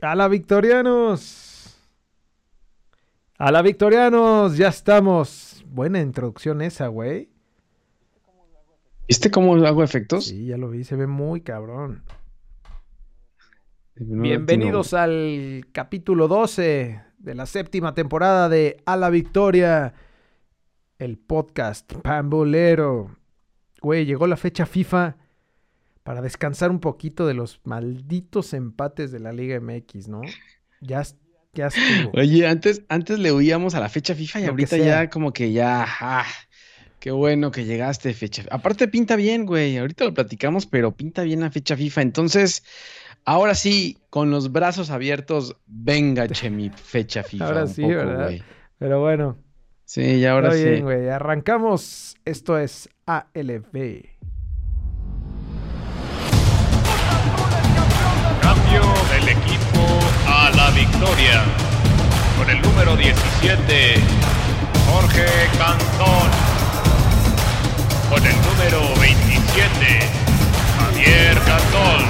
A la Victorianos. A la Victorianos, ya estamos. Buena introducción esa, güey. ¿Viste cómo hago efectos? Sí, ya lo vi, se ve muy cabrón. Bienvenidos al capítulo 12 de la séptima temporada de A la Victoria, el podcast pambolero. Güey, llegó la fecha FIFA para descansar un poquito de los malditos empates de la Liga MX, ¿no? Ya, ya estuvo. Oye, antes, antes le huíamos a la fecha FIFA y ahorita ya como que ya... Ah, qué bueno que llegaste, fecha. Aparte pinta bien, güey. Ahorita lo platicamos, pero pinta bien la fecha FIFA. Entonces, ahora sí, con los brazos abiertos, venga, che, mi fecha FIFA. Ahora sí, ¿verdad? Pero bueno. Sí, ya ahora sí. güey. Arrancamos. Esto es ALB. Con el número 17, Jorge Cantón. Con el número 27, Javier Cantón.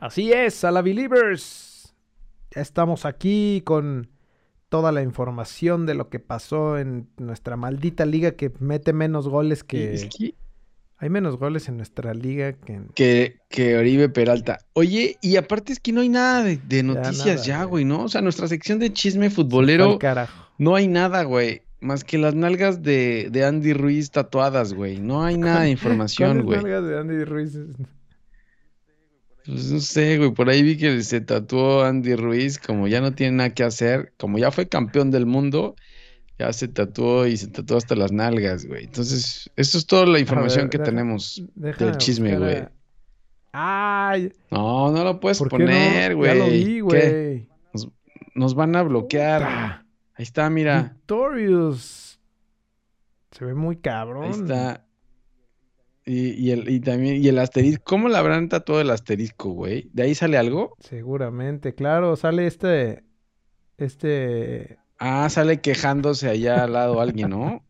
Así es, a la Believers. Ya estamos aquí con toda la información de lo que pasó en nuestra maldita liga que mete menos goles que... Hay menos goles en nuestra liga que... Que, que Oribe Peralta. Oye, y aparte es que no hay nada de, noticias ya, güey, ¿no? O sea, nuestra sección de chisme futbolero... No hay nada, güey. Más que las nalgas de, de Andy Ruiz tatuadas, güey. No hay nada de información, güey. nalgas de Andy Ruiz? Pues no sé, güey, por ahí vi que se tatuó Andy Ruiz, como ya no tiene nada que hacer, como ya fue campeón del mundo, ya se tatuó y se tatuó hasta las nalgas, güey. Entonces, eso es toda la información que tenemos del chisme, güey. Ay. No, no lo puedes poner, güey. Ya lo vi, güey. Nos, van a bloquear. Ahí está, mira. Victorious. Se ve muy cabrón. Ahí está. Y, el, y también, y el asterisco, ¿cómo le habrán tatuado el asterisco, güey? ¿De ahí sale algo? Seguramente, claro, sale este, este... Ah, sale quejándose allá al lado alguien, ¿no?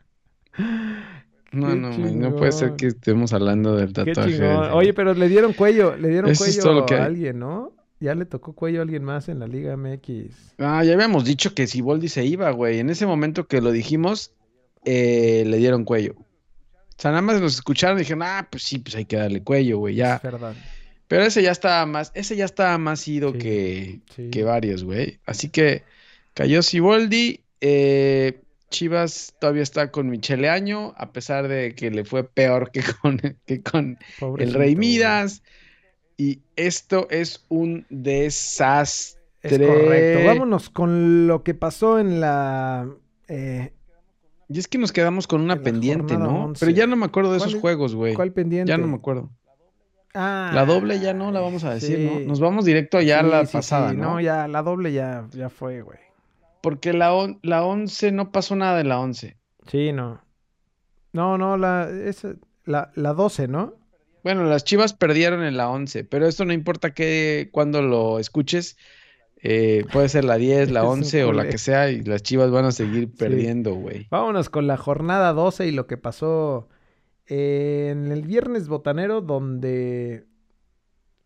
No, no, no puede ser que estemos hablando del tatuaje. Oye, pero le dieron cuello, le dieron cuello a alguien, ¿no? Ya le tocó cuello a alguien más en la Liga MX. Ah, ya habíamos dicho que si Boldi se iba, güey. En ese momento que lo dijimos, eh, le dieron cuello. O sea, nada más nos escucharon y dijeron, ah, pues sí, pues hay que darle cuello, güey, ya. Es verdad. Pero ese ya estaba más, ese ya estaba más ido que, que varios, güey. Así que cayó Siboldi. Eh, Chivas todavía está con Michele Año, a pesar de que le fue peor que con, que con el Rey Midas. Y esto es un desastre. Es correcto. Vámonos con lo que pasó en la eh, y es que nos quedamos con una pendiente, ¿no? Pero ya no me acuerdo de esos juegos, güey. ¿Cuál pendiente? Ya no me acuerdo. Ah, la doble ya no la vamos a decir, ¿no? Nos vamos directo allá a la pasada, ¿no? No, ya, la doble ya, ya fue, güey. Porque la, la 11 no pasó nada de la 11. Sí, no. No, no, la, es, la, la 12, ¿no? Bueno, las Chivas perdieron en la 11, pero esto no importa que cuando lo escuches, eh, puede ser la 10, la 11 o la que sea y las Chivas van a seguir perdiendo, güey. Vámonos con la jornada 12 y lo que pasó en el viernes botanero donde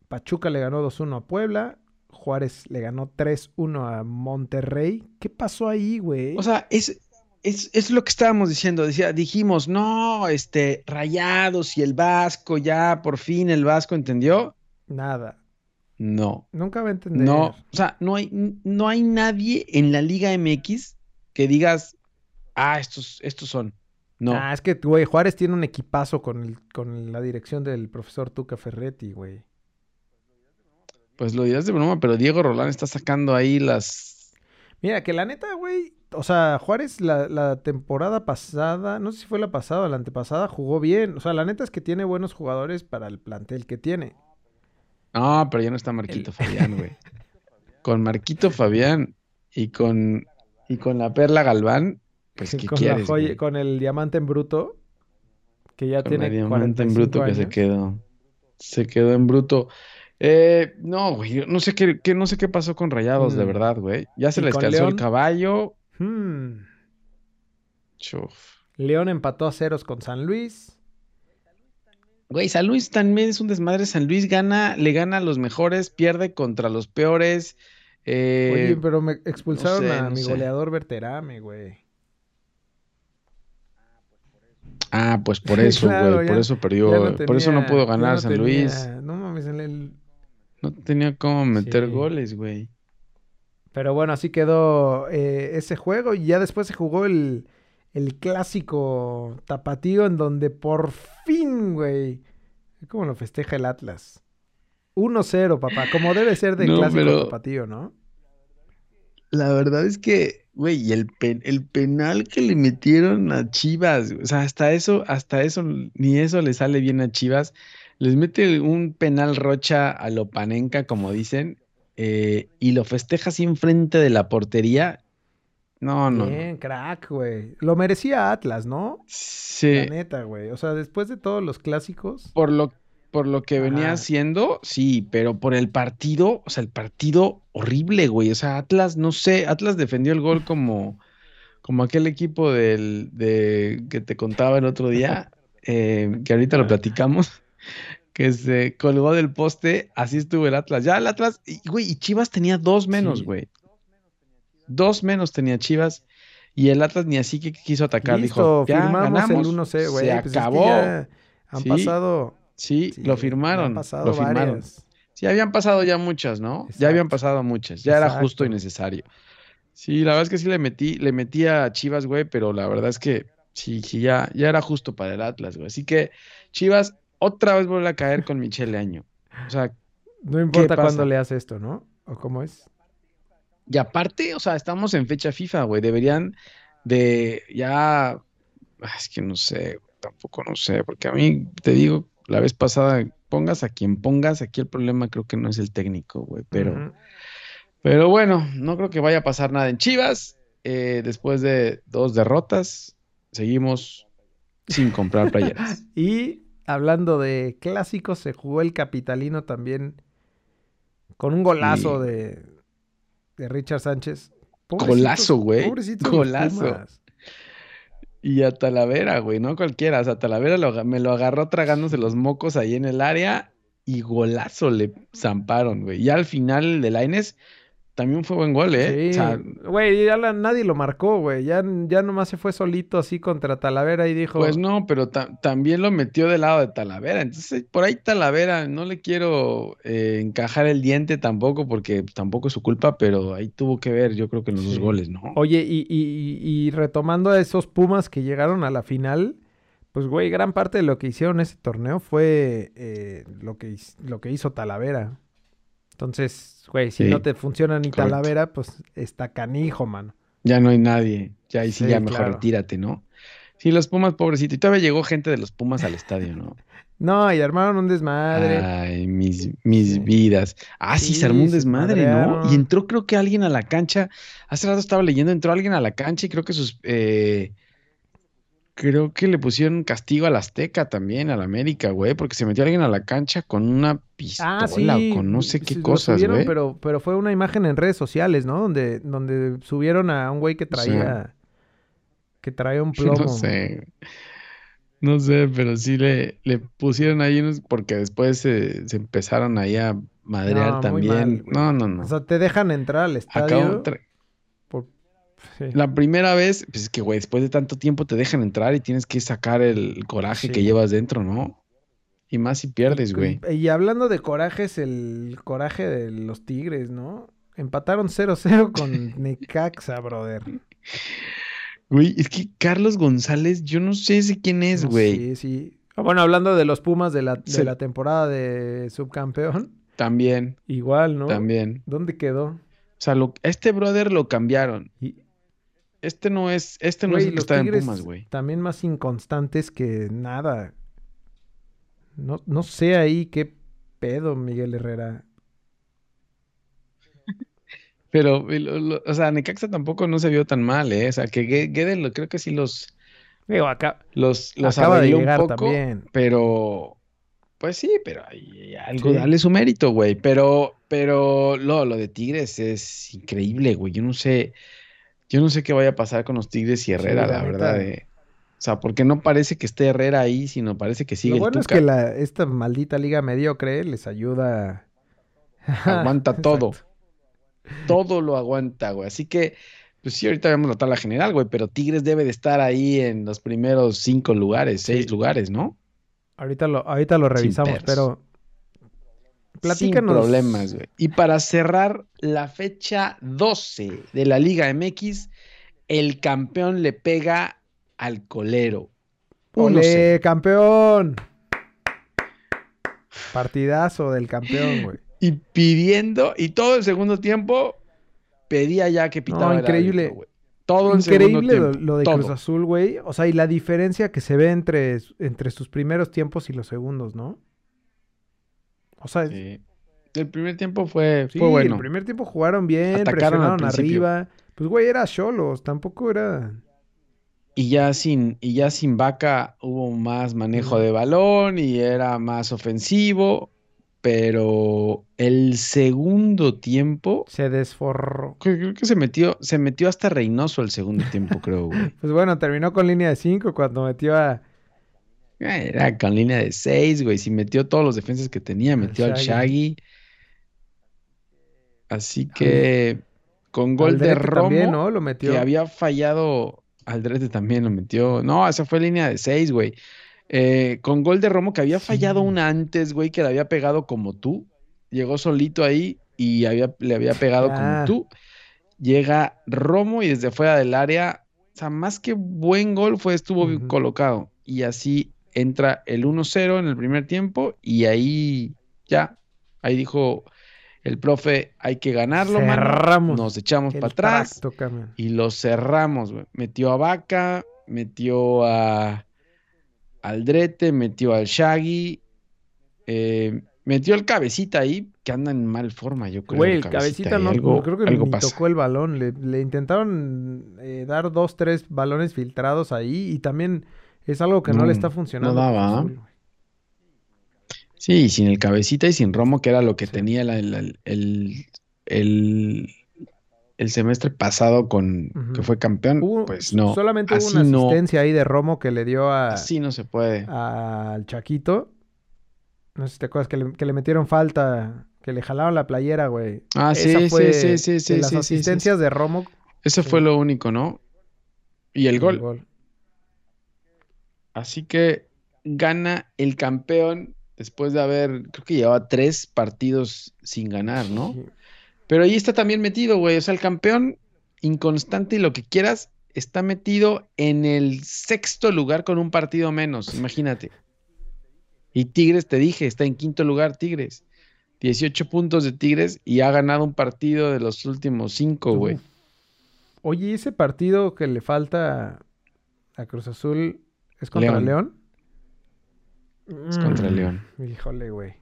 Pachuca le ganó 2-1 a Puebla, Juárez le ganó 3-1 a Monterrey. ¿Qué pasó ahí, güey? O sea, es, es, es, lo que estábamos diciendo. Decía, dijimos, no, este, Rayados y el Vasco, ya por fin el Vasco entendió. Nada. No. Nunca va a entender. No, o sea, no hay, no hay nadie en la Liga MX que digas, ah, estos, estos son. No. Ah, es que, güey, Juárez tiene un equipazo con, el, con la dirección del profesor Tuca Ferretti, güey. Pues lo dirás de broma, pero Diego Rolán está sacando ahí las. Mira, que la neta, güey. O sea, Juárez la, la, temporada pasada, no sé si fue la pasada o la antepasada, jugó bien. O sea, la neta es que tiene buenos jugadores para el plantel que tiene. No, pero ya no está Marquito Fabián, güey. con Marquito Fabián y con, y con la Perla Galván, pues ¿qué con quieres? con el diamante en bruto, que ya tiene el diamante en bruto que se quedó. Se quedó en bruto. Eh, no, güey, no sé qué, no sé qué pasó con Rayados, de mm. verdad, güey. Ya se les cansó el caballo. Hmm. Chuf. León empató a ceros con San Luis. Güey, San Luis también es un desmadre. San Luis gana, le gana a los mejores, pierde contra los peores. Eh, Oye, pero me expulsaron a mi goleador Berterame, güey. Ah, pues por eso, güey, por eso perdió. por eso no pudo ganar San Luis. No mames, el... No tenía cómo meter goles, güey. Pero bueno, así quedó eh, ese juego y ya después se jugó el, el clásico tapatío en donde por fin, güey, ¿cómo lo festeja el Atlas? 1-0, papá, como debe ser de clásico tapatío, ¿no? La verdad es que, güey, y el, el penal que le metieron a Chivas, o sea, hasta eso, hasta eso, ni eso le sale bien a Chivas. Les mete un penal rocha a Lopanenka, como dicen, eh, y lo festeja así enfrente de la portería. No, no. Bien, crack, güey. Lo merecía Atlas, ¿no? Sí. La neta, güey. O sea, después de todos los clásicos. Por lo, por lo que venía haciendo, sí, pero por el partido, o sea, el partido horrible, güey. O sea, Atlas, no sé, Atlas defendió el gol como, como aquel equipo del, de, que te contaba el otro día, eh, que ahorita lo platicamos, que se colgó del poste, así estuvo el Atlas. Ya el Atlas, güey, y Chivas tenía dos menos, güey. Dos menos tenía Chivas. Y el Atlas ni así que quiso atacar. Dijo, ya ganamos, el 1-C, güey. Se pues acabó. han pasado Sí, lo firmaron. lo firmaron. Sí, habían pasado ya muchas, ¿no? Ya habían pasado muchas. Ya era justo y necesario. Sí, la verdad es que sí le metí, le metí a Chivas, güey, pero la verdad es que sí, sí, ya, ya era justo para el Atlas, güey. Así que Chivas otra vez vuelve a caer con Michele Año. O sea, no importa cuándo le hace esto, ¿no? ¿O cómo es? Y aparte, o sea, estamos en fecha FIFA, güey. Deberían de ya. Es que no sé, tampoco no sé, porque a mí te digo, la vez pasada, pongas a quien pongas, aquí el problema creo que no es el técnico, güey, pero, pero bueno, no creo que vaya a pasar nada en Chivas. Eh, después de dos derrotas, seguimos sin comprar playeras. y hablando de clásicos, se jugó el capitalino también con un golazo de, de Richard Sánchez. golazo, güey. Golazo. Y a Talavera, güey, no cualquiera. O sea, Talavera me lo agarró tragándose los mocos ahí en el área y golazo le zamparon, güey. Y al final de Laines también fue buen gol, ¿eh? Sí. Güey, ya nadie lo marcó, güey. Ya, ya nomás se fue solito así contra Talavera y dijo. Pues no, pero también lo metió del lado de Talavera. Entonces, por ahí Talavera, no le quiero eh, encajar el diente tampoco, porque tampoco es su culpa, pero ahí tuvo que ver, yo creo que en los dos goles, ¿no? Oye, y, y, y retomando a esos Pumas que llegaron a la final. Pues, güey, gran parte de lo que hicieron ese torneo fue eh, lo, que, lo que hizo Talavera. Entonces, güey, si no te funciona ni Talavera, pues está canijo, mano. Ya no hay nadie. Ya ahí sí, ya mejor retírate, ¿no? Sí, los Pumas, pobrecito. Y todavía llegó gente de los Pumas al estadio, ¿no? No, y armaron un desmadre. Ay, mis, mis vidas. Ah, sí, se armó un desmadre, ¿no? Y entró creo que alguien a la cancha. Hace rato estaba leyendo, entró alguien a la cancha y creo que sus eh, creo que le pusieron castigo al Azteca también, al América, güey, porque se metió alguien a la cancha con una pistola ah, o con no sé qué cosas, güey. Pero, pero fue una imagen en redes sociales, ¿no? Donde, donde subieron a un güey que traía, que traía un plomo. No sé. No sé, pero sí le, le pusieron ahí unos, porque después se, empezaron ahí a madrear también. no, no, no. O sea, te dejan entrar al estadio. La primera vez, pues es que, güey, después de tanto tiempo te dejan entrar y tienes que sacar el coraje que llevas dentro, ¿no? Y más si pierdes, güey. Y, hablando de corajes, el coraje de los Tigres, ¿no? Empataron 0-0 con Necaxa, brother. Güey, es que Carlos González, yo no sé si quién es, güey. sí, sí. Ah, bueno, hablando de los Pumas de la, de la temporada de subcampeón. También. Igual, ¿no? También. ¿Dónde quedó? O sea, este brother lo cambiaron. Y, este no es, este no es el que está en Pumas, güey. También más inconstantes que nada. No, no sé ahí qué pedo, Miguel Herrera. Pero, o sea, Necaxa tampoco no se vio tan mal, ¿eh? O sea, que Guedes creo que sí los... Digo, acá, los, los acaba de llegar un poco, también. Pero, pues sí, pero hay algo, dale su mérito, güey. Pero, pero lo, lo de Tigres es increíble, güey. Yo no sé... Yo no sé qué vaya a pasar con los Tigres y Herrera, la, verdad. Eh. sea, porque no parece que esté Herrera ahí, sino parece que sigue. Lo bueno es que la, esta maldita liga mediocre les ayuda. Aguanta todo. Todo lo aguanta, güey. Así que, pues sí, ahorita vemos la tabla general, güey, pero Tigres debe de estar ahí en los primeros cinco lugares, seis lugares, ¿no? Ahorita lo, ahorita lo revisamos, pero Platícanos. Sin problemas, güey. Y para cerrar la fecha 12 de la Liga MX, el campeón le pega al colero. ¡Ule, campeón! Partidazo del campeón, güey. Y pidiendo, y todo el segundo tiempo pedía ya que pitaba. No, increíble. güey. todo el increíble segundo lo, lo, de Cruz Azul, güey. O sea, y la diferencia que se ve entre, entre sus primeros tiempos y los segundos, ¿no? O sea, el primer tiempo fue, fue bueno. El primer tiempo jugaron bien, Atacaron presionaron arriba. Pues, güey, era Cholos, tampoco era. Y ya sin, y ya sin vaca hubo más manejo de balón y era más ofensivo. Pero el segundo tiempo. Se desforró. Creo que se metió, se metió hasta Reynoso el segundo tiempo, creo, güey. pues bueno, terminó con línea de 5 cuando metió a era con línea de seis, güey. Si metió todos los defensas que tenía, metió al Shaggy. Así que con gol de Romo, también, ¿no? Lo metió. que había fallado, Aldrete también lo metió. No, esa fue línea de seis, güey. Eh, con gol de Romo, que había fallado una antes, güey, que le había pegado como tú. Llegó solito ahí y había, le había pegado como tú. Llega Romo y desde fuera del área, o sea, más que buen gol, fue, estuvo bien colocado. Y así entra el 1-0 en el primer tiempo y ahí ya, ahí dijo el profe, hay que ganarlo, cerramos nos echamos para atrás y lo cerramos, metió a Vaca, metió a Aldrete, metió al Shaggy, eh, metió al cabecita ahí, que anda en mal forma, yo creo. Güey, el cabecita, no, creo que ni tocó el balón. Le, intentaron eh, dar dos, tres balones filtrados ahí y también es algo que no, le está funcionando. No daba. Sí, sin el cabecita y sin Romo, que era lo que tenía el, el, semestre pasado con que fue campeón, pues no. Solamente hubo una asistencia ahí de Romo que le dio a. Así no se puede. Al Chaquito. No sé si te acuerdas que le, metieron falta, que le jalaron la playera, güey. Ah, sí, sí, sí, sí, sí. las asistencias de Romo. Ese fue lo único, ¿no? Y el. El gol. Así que gana el campeón después de haber, creo que llevaba tres partidos sin ganar, ¿no? Pero ahí está también metido, güey. O sea, el campeón inconstante y lo que quieras está metido en el sexto lugar con un partido menos, imagínate. Y Tigres, te dije, está en quinto lugar Tigres. 18 puntos de Tigres y ha ganado un partido de los últimos cinco, güey. Oye, ese partido que le falta a Cruz Azul ¿Es contra León? Es contra mm, León. Híjole, güey.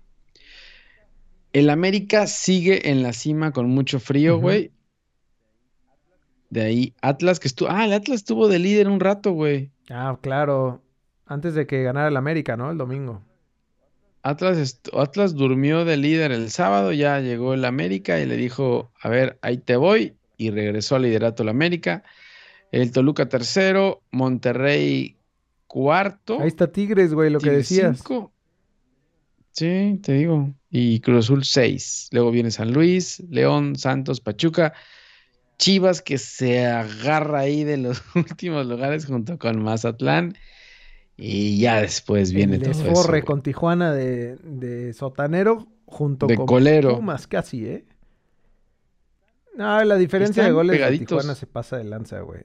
El América sigue en la cima con mucho frío, güey. De ahí, Atlas que estuvo. Ah, el Atlas estuvo de líder un rato, güey. Ah, claro. Antes de que ganara el América, ¿no? El domingo. Atlas, Atlas durmió de líder el sábado, ya llegó el América y le dijo, a ver, ahí te voy. Y regresó al liderato el América. El Toluca tercero, Monterrey cuarto. Ahí está Tigres, güey, lo que decías. Sí, te digo. Y Cruz Azul seis. Luego viene San Luis, León, Santos, Pachuca. Chivas que se agarra ahí de los últimos lugares junto con Mazatlán. Y ya después viene El todo eso, con Tijuana de, Sotanero junto de con Colero. Pumas casi, ¿eh? No, la diferencia de goles de Tijuana se pasa de lanza, güey.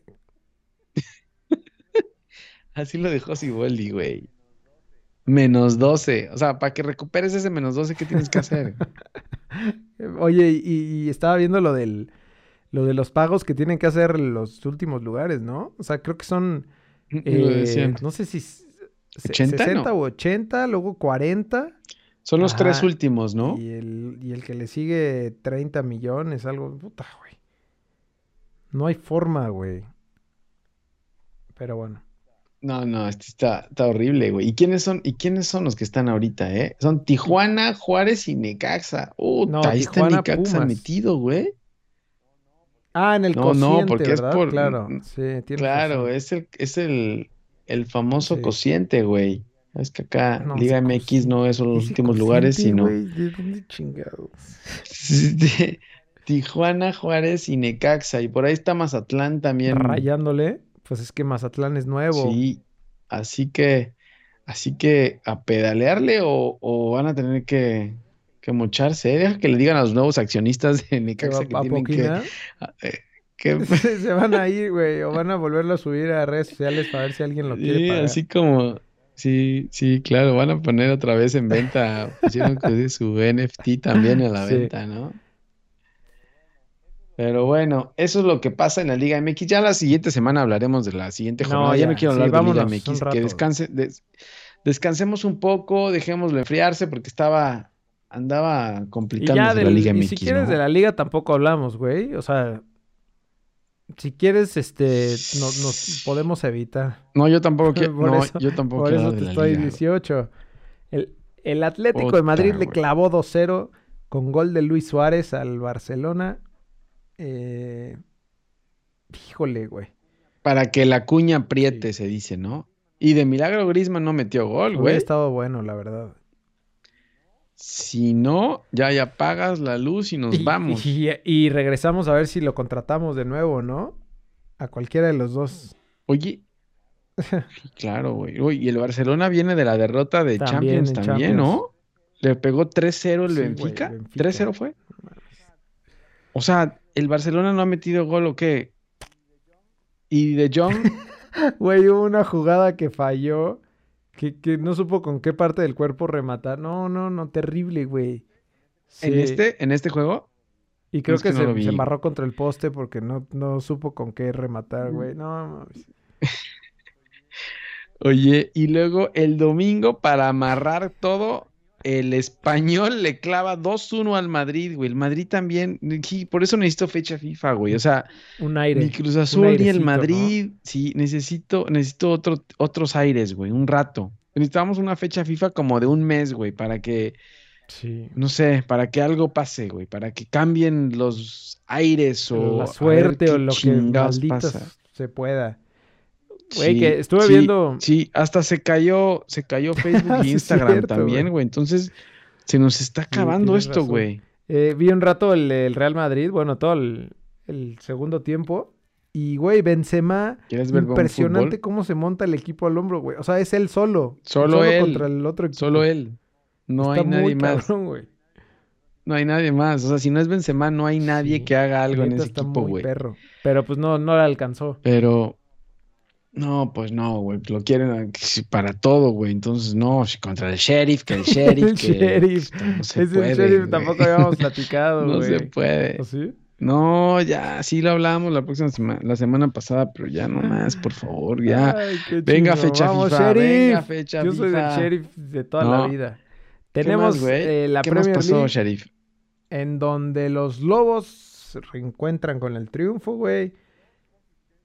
Así lo dejó Siboldi, güey. Menos 12. O sea, para que recuperes ese menos 12, ¿qué tienes que hacer? Oye, y, estaba viendo lo del lo de los pagos que tienen que hacer los últimos lugares, ¿no? O sea, creo que son eh, no sé si 80, 60 o 80, luego 40. Son los tres últimos, ¿no? Y el, y el que le sigue 30 millones, algo. Puta, güey. No hay forma, güey. Pero bueno. No, no, este está, está horrible, güey. ¿Y quiénes son, y quiénes son los que están ahorita, eh? Son Tijuana, Juárez y Necaxa. Uh, no, ahí está Necaxa metido, güey. Ah, en el no, no, porque es por, claro. Sí, claro, es el, es el, el famoso cociente, güey. Es que acá Liga MX no es los últimos lugares, sino. ¿De dónde chingados? Tijuana, Juárez y Necaxa. Y por ahí está Mazatlán también. Rayándole. Pues es que Mazatlán es nuevo. Sí. Así que. Así que a pedalearle o, van a tener que, que mocharse. ¿eh? Deja que le digan a los nuevos accionistas de Necaxa que tienen que, eh, Se van a ir, güey, o van a volverlo a subir a redes sociales para ver si alguien lo quiere sí, así como, sí, sí, claro, van a poner otra vez en venta, pusieron su NFT también a la venta, ¿no? Pero bueno, eso es lo que pasa en la Liga MX. Ya la siguiente semana hablaremos de la siguiente jornada. ya, no quiero hablar de la Liga MX. Que descanse, descansemos un poco, dejémoslo enfriarse porque estaba, andaba complicándose la Liga MX. Y si quieres de la Liga tampoco hablamos, güey. O sea, si quieres, este, no, nos podemos evitar. No, yo tampoco quiero. no, yo tampoco Por eso te estoy 18. El, el Atlético de Madrid le clavó 2-0 con gol de Luis Suárez al Barcelona. Eh... Híjole, güey. Para que la cuña apriete, se dice, ¿no? Y de milagro Grisman no metió gol, güey. Ha estado bueno, la verdad. Si no, ya, ya apagas la luz y nos vamos. Y, regresamos a ver si lo contratamos de nuevo, ¿no? A cualquiera de los dos. Oye. claro, güey. y el Barcelona viene de la derrota de Champions también, ¿no? Le pegó 3-0 el Benfica. 3-0 fue. O sea, el Barcelona no ha metido gol o qué. Y de John. Güey, hubo una jugada que falló que, no supo con qué parte del cuerpo rematar. No, no, no, terrible, güey. ¿En este, en este juego? Y creo que, se, se, embarró contra el poste porque no, no supo con qué rematar, güey. No, Oye, y luego el domingo, para amarrar todo, el español le clava 2-1 al Madrid, güey. El Madrid también, por eso necesito fecha FIFA, güey. O sea, un aire. Ni Cruz Azul ni el Madrid. Sí, necesito, necesito otro, otros aires, güey, un rato. Necesitamos una fecha FIFA como de un mes, güey, para que, sí. no sé, para que algo pase, güey, para que cambien los aires o la suerte o lo que pasa. se pueda. Güey, que estuve viendo. Sí, hasta se cayó, se cayó Facebook y Instagram también, güey. Entonces, se nos está acabando esto, güey. Eh, vi un rato el, Real Madrid, bueno, todo el, segundo tiempo. Y, güey, Benzema, impresionante cómo se monta el equipo al hombro, güey. O sea, es él solo. Solo, él. Contra el otro equipo. Solo él. No hay nadie más. No hay nadie más. O sea, si no es Benzema, no hay nadie que haga algo en ese equipo, güey. Pero pues no, no le alcanzó. Pero, no, pues no, güey, lo quieren para todo, güey. Entonces, no, contra el sheriff, que el sheriff. el sheriff. No se es el sheriff, tampoco habíamos platicado, güey. No se puede. ¿O sí? No, ya, sí lo hablamos la próxima semana, la semana pasada, pero ya no más, por favor, ya. venga fecha Vamos, FIFA, sheriff. venga fecha Yo soy el sheriff de toda la vida. Tenemos eh, la ¿Qué Premier pasó, sheriff? En donde los Lobos se reencuentran con el triunfo, güey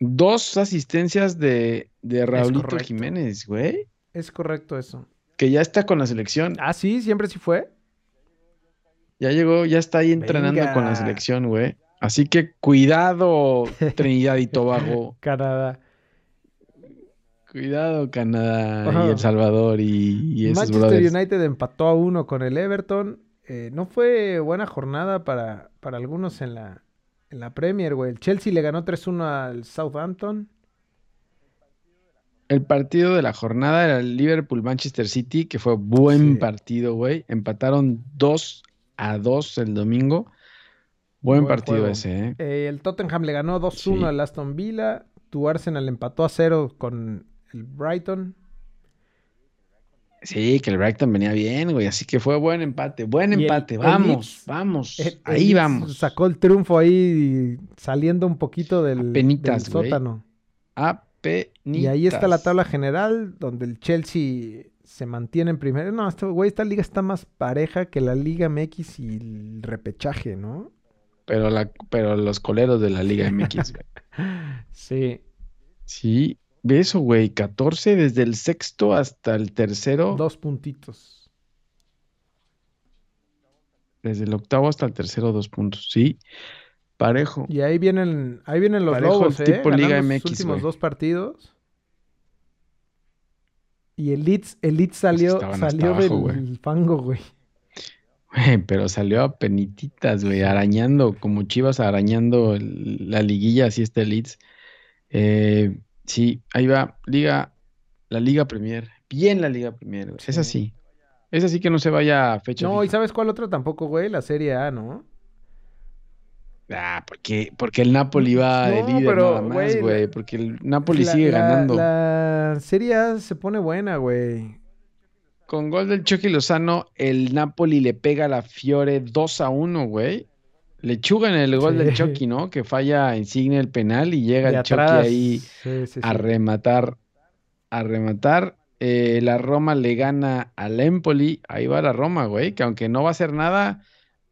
dos asistencias de, de Raulito Jiménez, güey. Es correcto eso. Que ya está con la selección. Ah, sí, siempre sí fue. Ya llegó, ya está ahí entrenando con la selección, güey. Así que cuidado, Trinidad y Tobago. Canadá. Cuidado, Canadá y El Salvador y, y esos Manchester United empató a uno con el Everton. Eh, no fue buena jornada para, para algunos en la, en la Premier, güey. El Chelsea le ganó 3-1 al Southampton. El partido de la jornada era el Liverpool-Manchester City, que fue buen partido, güey. Empataron 2 a 2 el domingo. Buen, partido ese, ¿eh? ¿eh? El Tottenham le ganó 2-1 al Aston Villa. Tu Arsenal empató a 0 con el Brighton. Sí, que el Brighton venía bien, güey. Así que fue buen empate, buen empate. vamos, vamos. ahí vamos. Sacó el triunfo ahí saliendo un poquito del, Apenitas, del sótano. Apenitas. Y ahí está la tabla general, donde el Chelsea se mantiene en primero. No, este, güey, esta liga está más pareja que la Liga MX y el repechaje, ¿no? Pero, la, pero los coleros de la Liga MX, güey. sí. Sí, eso, güey, 14 desde el sexto hasta el tercero. Dos puntitos. Desde el octavo hasta el tercero, dos puntos, sí. Parejo. Y ahí vienen, ahí vienen los Parejo lobos, ¿eh? tipo Liga MX, los últimos dos partidos. Y el Leeds, el Leeds salió, salió del fango, güey. Pero salió a penititas, güey, arañando, como Chivas arañando la liguilla, así está el Leeds. Eh, sí, ahí va, Liga, la Liga Premier. Bien la Liga Premier, Es así. Es así que no se vaya a fecha. No, ¿y sabes cuál otro tampoco, güey? La Serie A, ¿no? Ah, porque, porque el Napoli va de líder nada más, güey. Porque el Napoli sigue ganando. La Serie A se pone buena, güey. Con gol del Chucky Lozano, el Napoli le pega a la Fiore 2 a 1, güey. Le en el gol del Chucky, ¿no? Que falla Insigne el penal y llega el Chucky ahí a rematar. A rematar. Eh, la Roma le gana al Empoli. Ahí va la Roma, güey. Que aunque no va a hacer nada,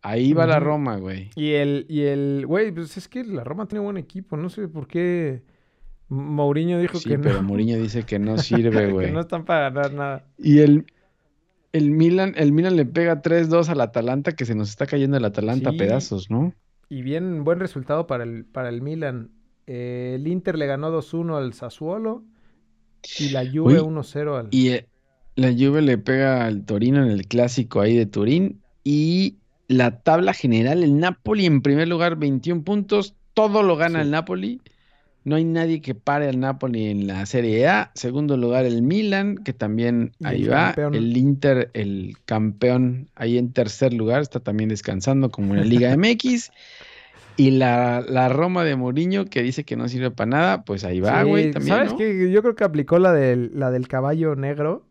ahí va la Roma, güey. Y el, y el, güey, pues es que la Roma tiene buen equipo. No sé por qué Mourinho dijo que no. pero Mourinho dice que no sirve, güey. que no están para ganar nada. Y el, el Milan, el Milan le pega 3-2 al Atalanta, que se nos está cayendo el Atalanta a pedazos, ¿no? Y bien, buen resultado para el, para el Milan. Eh, el Inter le ganó 2-1 al Sassuolo. Y la Juve 1-0 al... Y eh, la Juve le pega al Torino en el clásico ahí de Turín. Y la tabla general, el Napoli en primer lugar, 21 puntos. Todo lo gana el Napoli. No hay nadie que pare al Napoli en la Serie A. Segundo lugar, el Milan, que también ahí va. El Inter, el campeón, ahí en tercer lugar, está también descansando como en la Liga MX. Y la, Roma de Mourinho, que dice que no sirve para nada, pues ahí va, güey. ¿Sabes qué? Yo creo que aplicó la del, la del caballo negro.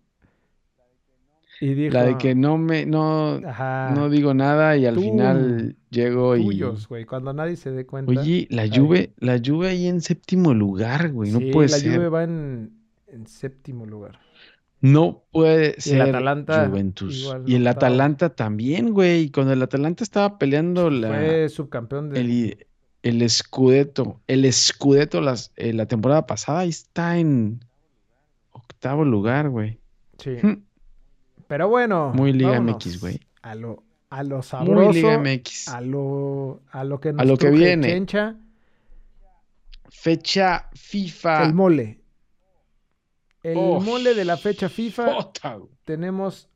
Y dijo, la de que no me no, no digo nada y al final llego y güey, cuando nadie se dé cuenta. Oye, la Juve, la Juve ahí en séptimo lugar, güey, no puede ser. la Juve va en, en, séptimo lugar. No puede ser. Y el Atalanta Juventus. y el Atalanta también, güey. Cuando el Atalanta estaba peleando la. Fue subcampeón de. El, el Scudetto. El Scudetto las, eh, la temporada pasada ahí está en octavo lugar, güey. Sí. Hm. Pero bueno. Muy Liga MX, güey. A lo, a lo sabroso. Muy Liga MX. A lo, a lo que nos A lo que viene. Fecha FIFA. El mole. El mole de la fecha FIFA. Tenemos.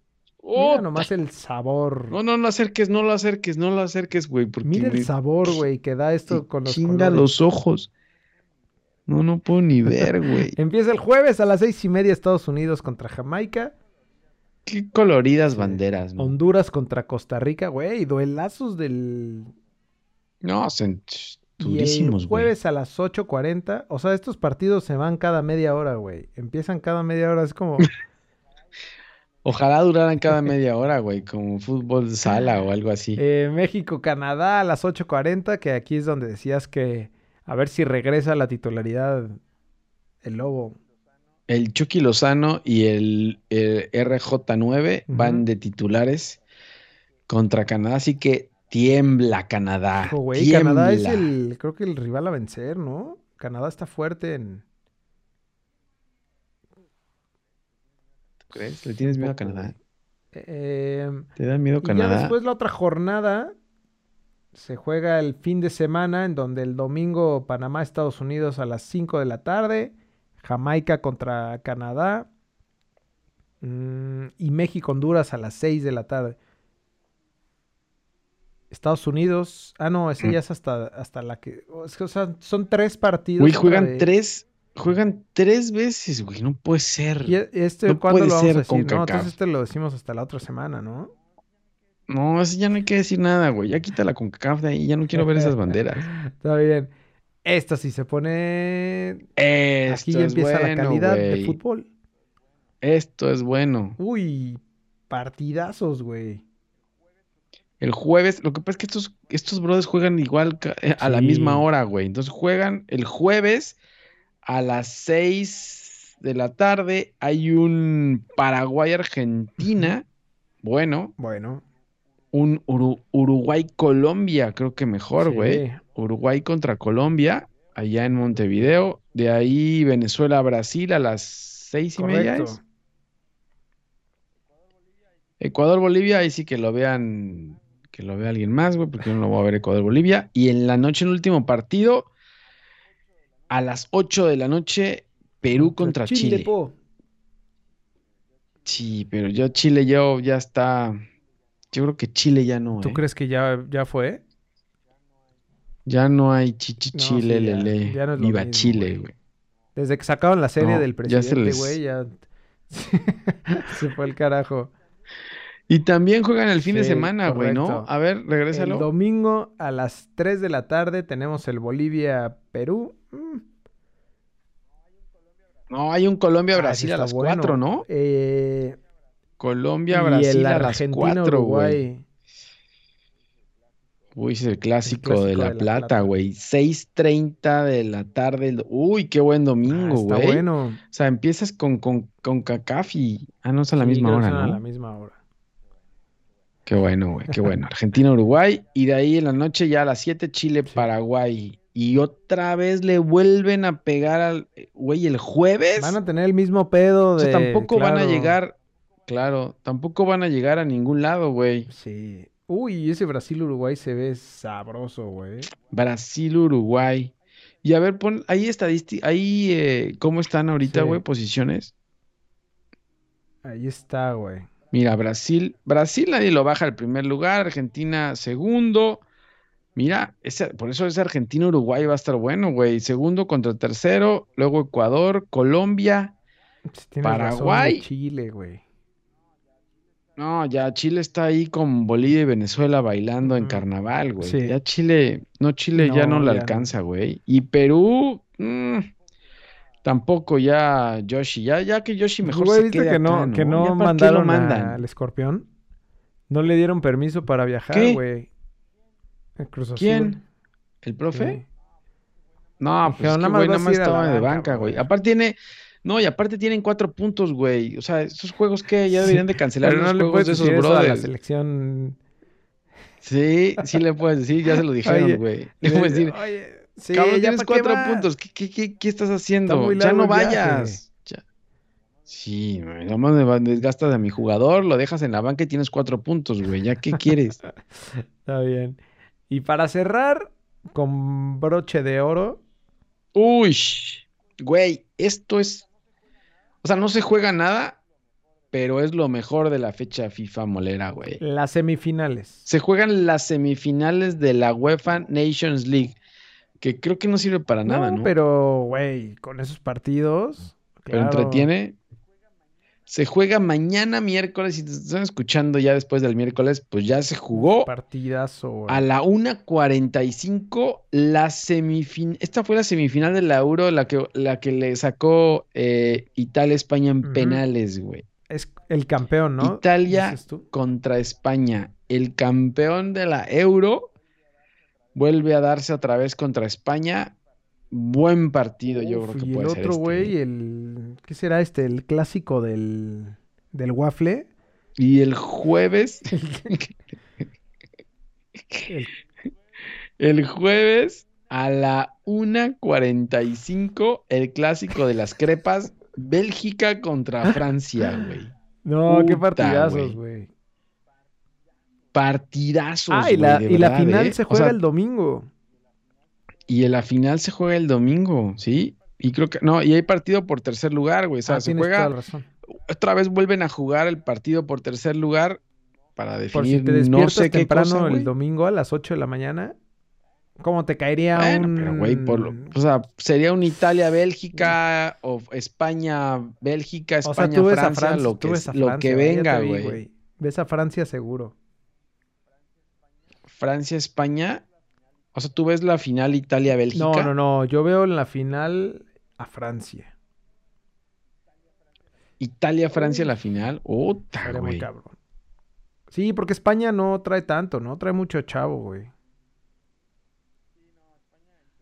Mira nomás el sabor. No, no lo acerques, no lo acerques, no lo acerques, güey. Mira el sabor, güey, que da esto con los Chinga los ojos. No, no puedo ni ver, güey. Empieza el jueves a las seis y media Estados Unidos contra Jamaica. Qué coloridas banderas. Honduras contra Costa Rica, güey. Duelazos del. No, son durísimos, güey. Jueves a las 8.40. O sea, estos partidos se van cada media hora, güey. Empiezan cada media hora. Es como. Ojalá duraran cada media hora, güey, como fútbol sala o algo así. Eh, México-Canadá a las 8.40, que aquí es donde decías que a ver si regresa la titularidad el Lobo el Chucky Lozano y el, RJ9 van de titulares contra Canadá, así que tiembla Canadá. Canadá es el, creo que el rival a vencer, ¿no? Canadá está fuerte en. ¿Tú crees? ¿Le tienes miedo a Canadá? Em, ¿Te da miedo Canadá? Y ya después la otra jornada se juega el fin de semana, en donde el domingo Panamá, Estados Unidos a las 5 de la tarde. Jamaica contra Canadá. Mm, y México-Honduras a las 6 de la tarde. Estados Unidos. Ah, no, ese mm. ya es hasta, hasta la que. O sea, son tres partidos. Güey, juegan tres. Juegan tres veces, güey. No puede ser. ¿Y este cuándo lo vamos a decir? No, entonces este lo decimos hasta la otra semana, ¿no? No, así ya no hay que decir nada, güey. Ya quita la CONCACAF de ahí. Ya no quiero ver esas banderas. Está bien. Esta sí se pone. Esto Aquí ya empieza la calidad de fútbol. Esto es bueno. Uy, partidazos, güey. El jueves, lo que pasa es que estos, estos brothers juegan igual eh, a la misma hora, güey. Entonces juegan el jueves a las 6 de la tarde. Hay un Paraguay-Argentina. Bueno. Bueno. Un Uruguay-Colombia, creo que mejor, güey. Uruguay contra Colombia, allá en Montevideo. De ahí Venezuela-Brasil a las seis y media. Ecuador-Bolivia, ahí sí que lo vean, que lo vea alguien más, güey, porque yo no lo voy a ver Ecuador-Bolivia. Y en la noche, en el último partido, a las 8 de la noche, Perú contra, Chile. Sí, pero yo Chile yo ya está. Yo creo que Chile ya no. ¿Tú ¿eh? crees que ya, ya fue? Ya no hay chichi No, sí, ya- lele. ya no es lo Viva mismo, Chile, güey. güey. Desde que sacaron la serie No, del ya se presidente, les- güey, ya... se fue el carajo. Y también juegan el fin de Sí, semana, güey, ¿no? A ver, El regrésalo. domingo a las 3 de la tarde tenemos el Bolivia-Perú. Mm, No, hay un Colombia-Brasil ah, a las bueno. 4, ¿no? Eh, Colombia-Brasil el a las 4, güey. Uy, es el clásico, clásico de La de La Plata, güey. 6.30 de la tarde. Uy, qué buen Ah, domingo, está güey. bueno. O sea, empiezas con, con, con Cacafi. Ah, no es a la Sí, misma hora, son a ¿no? la misma hora. Qué bueno, güey, qué bueno. Argentina-Uruguay. Y de ahí en la noche ya a las 7, Chile-Paraguay. Y otra vez le vuelven a pegar al... Güey, el jueves. Van a tener el mismo pedo O de... sea, tampoco van a llegar... Claro, tampoco van a llegar a ningún lado, güey. Sí. Uy, ese Brasil-Uruguay se ve sabroso, güey. Brasil, Uruguay. Y a ver, pon ahí estadística, ahí eh, cómo están ahorita, Sí. güey, posiciones. Ahí está, güey. Mira, Brasil, Brasil nadie lo baja al primer lugar, Argentina segundo. Mira, ese- por eso ese Argentina-Uruguay va a estar bueno, güey. Segundo contra tercero, luego Ecuador, Colombia. Razón, Paraguay. Chile, güey. No, ya Chile está ahí con Bolivia y Venezuela bailando en Ujú. carnaval, güey. Sí. Ya Chile, no, Chile ya No, no le ya no. alcanza, güey. Y Perú, mm, tampoco ya Yoshi, ya, ya que Yoshi mejor se ¿viste quede que no, acá, que ¿no? no ¿Ya para qué lo mandaron mandan? al escorpión? No le dieron permiso para viajar, güey. ¿Quién? ¿El profe? Sí. No, pues que nada más nada más estaba de banca, güey. Aparte tiene, no, y aparte tienen cuatro puntos, güey. O sea, esos juegos que ya deberían de cancelar Pero los no juegos de esos la brothers. selección. Sí, sí le puedes decir, ya se lo dijeron, güey. Le puedes decir, Oye, sí, Cabrón, ya tienes qué cuatro vas? puntos. ¿Qué, qué, qué, qué estás haciendo? ya no vayas. Ya. Sí, güey, nomás me va- desgastas a mi jugador, lo dejas en la banca y tienes cuatro puntos, güey. ¿Ya qué quieres? Está bien. Y para cerrar, con broche de oro, Uy, güey, esto es. O sea, no se juega nada, pero es lo mejor de la fecha FIFA molera, güey. las semifinales. Se juegan las semifinales de la UEFA Nations League, que creo que no sirve para nada, ¿no? pero, güey, con esos partidos. pero entretiene. Se juega mañana miércoles, si te están escuchando ya después del miércoles, pues ya se jugó Partidazo, a la 1.45 la semifinal. Esta fue la semifinal de la Euro, la que, la que le sacó eh, Italia-España en Ujú. penales, güey. Es el campeón, ¿no? Italia contra España. El campeón de la Euro vuelve a darse otra vez contra España. Buen partido, yo creo que y puede el ser otro, este. güey, el... ¿Qué será este? El clásico del, del waffle. Y el jueves, El- el jueves a la 1.45, el clásico de las crepas, Bélgica contra Francia, güey. No, qué partidazos, güey. Partidazos, Ah, y la, y la final ¿eh? se O juega sea, el domingo. Y en la final se juega el domingo, ¿sí? Y creo que, no, y hay partido por tercer lugar, güey. O sea, Ah, se toda juega, la razón. otra vez vuelven a jugar el partido por tercer lugar para Por si definir te no sé qué temprano cosa, el güey. domingo a las 8 de la mañana, ¿cómo te caería Bueno, un... pero güey, por lo- o sea, sería un Italia-Bélgica o España-Bélgica, España-Francia, Francia, lo que, ves a lo Francia, que venga, güey. Ves a Francia seguro. Francia-España, o sea, tú ves la final Italia-Bélgica. No, no, no. Yo veo en la final a Francia. Italia-Francia la final. Muy güey. cabrón. Sí, porque España no trae tanto, ¿no? Trae mucho chavo, güey.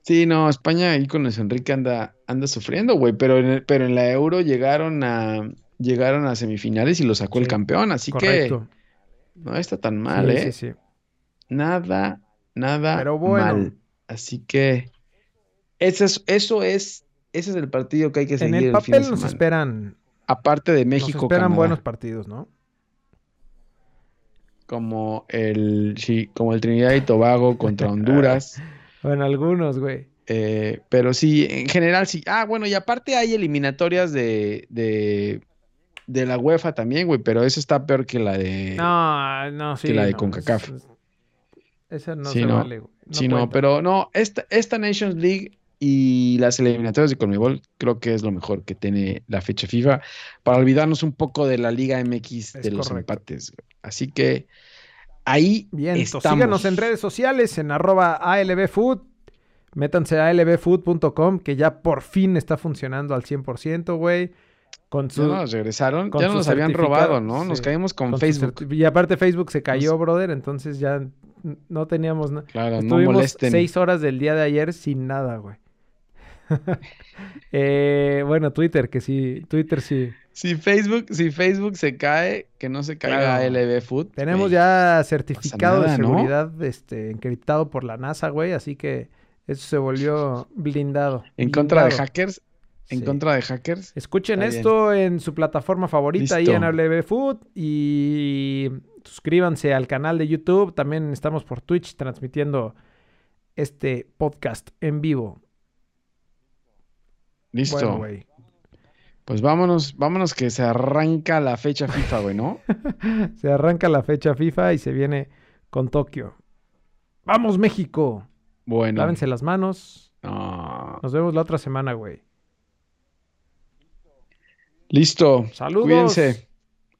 Sí, no, España ahí con Luis Enrique anda, anda sufriendo, güey, pero en, el- pero en la Euro llegaron a, llegaron a semifinales y lo sacó el campeón, así Correcto. que no está tan mal, Sí, ¿eh? sí, sí. Nada, nada Pero bueno. mal. Así que eso es, eso es, ese es el partido que hay que En seguir el el fin de papel nos esperan, Aparte de nos México, esperan Canadá, buenos partidos, ¿no? como el, sí, como el Trinidad y Tobago contra Honduras. Bueno, algunos, güey. Eh, pero sí, en general sí. Ah, bueno, y aparte hay eliminatorias de, de, de la UEFA también, güey, pero eso está peor que la de. No, no, sí. Que la de no, CONCACAF. Esa no Sí, se no. vale, güey. No sí, no, pero no, esta, esta Nations League y las eliminatorias de Conmebol creo que es lo mejor que tiene la fecha FIFA para olvidarnos un poco de la Liga MX de los empates. Así que ahí Bien, estamos. síganos en redes sociales en arroba ALBFood. Métanse a albfood.com que ya por fin está funcionando al 100%, güey. Con su, Ya nos regresaron, con ya nos habían robado, ¿no? Nos caímos con, Facebook. Y aparte Facebook se cayó, Nos- brother, entonces ya no teníamos nada. Claro, no Estuvimos molesten. seis horas del día de ayer sin nada, güey. Eh, bueno, Twitter, que sí, Twitter sí. Si Facebook, si Facebook se cae, que no se caiga Claro. LB Food. Tenemos güey. ya certificado nada, de ¿no? seguridad este, encriptado por la NASA, güey, así que eso se volvió blindado. En contra de hackers. En Sí. contra de hackers. Escuchen Está bien. esto en su plataforma favorita ahí Listo. en ALB Food y suscríbanse al canal de YouTube. También estamos por Twitch transmitiendo este podcast en vivo. Listo. Bueno, güey. pues vámonos, vámonos que se arranca la fecha FIFA, güey, ¿no? Se arranca la fecha FIFA y se viene con Tokio. ¡Vamos, México! Bueno. Lávense las manos. No. Nos vemos la otra semana, güey. Listo. Saludos. Cuídense.